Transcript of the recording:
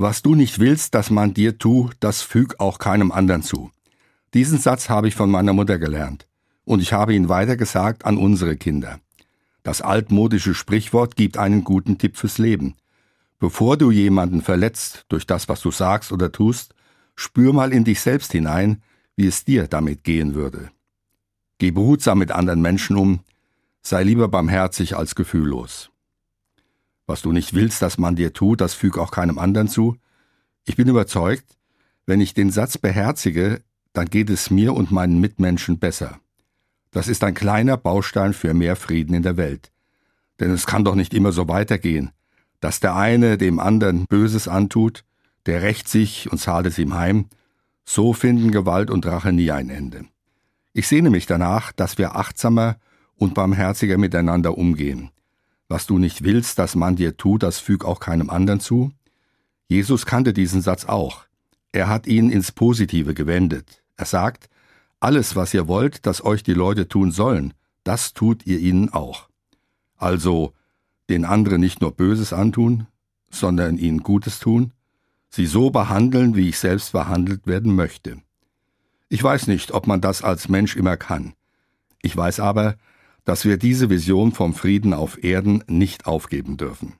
Was du nicht willst, dass man dir tu, das füg auch keinem anderen zu. Diesen Satz habe ich von meiner Mutter gelernt. Und ich habe ihn weitergesagt an unsere Kinder. Das altmodische Sprichwort gibt einen guten Tipp fürs Leben. Bevor du jemanden verletzt durch das, was du sagst oder tust, spür mal in dich selbst hinein, wie es dir damit gehen würde. Geh behutsam mit anderen Menschen um, sei lieber barmherzig als gefühllos. Was du nicht willst, dass man dir tut, das füg auch keinem anderen zu. Ich bin überzeugt, wenn ich den Satz beherzige, dann geht es mir und meinen Mitmenschen besser. Das ist ein kleiner Baustein für mehr Frieden in der Welt. Denn es kann doch nicht immer so weitergehen, dass der eine dem anderen Böses antut, der rächt sich und zahlt es ihm heim, so finden Gewalt und Rache nie ein Ende. Ich sehne mich danach, dass wir achtsamer und barmherziger miteinander umgehen. Was du nicht willst, dass man dir tut, das füg auch keinem anderen zu. Jesus kannte diesen Satz auch. Er hat ihn ins Positive gewendet. Er sagt, alles, was ihr wollt, dass euch die Leute tun sollen, das tut ihr ihnen auch. Also den anderen nicht nur Böses antun, sondern ihnen Gutes tun, sie so behandeln, wie ich selbst behandelt werden möchte. Ich weiß nicht, ob man das als Mensch immer kann. Ich weiß aber, dass wir diese Vision vom Frieden auf Erden nicht aufgeben dürfen.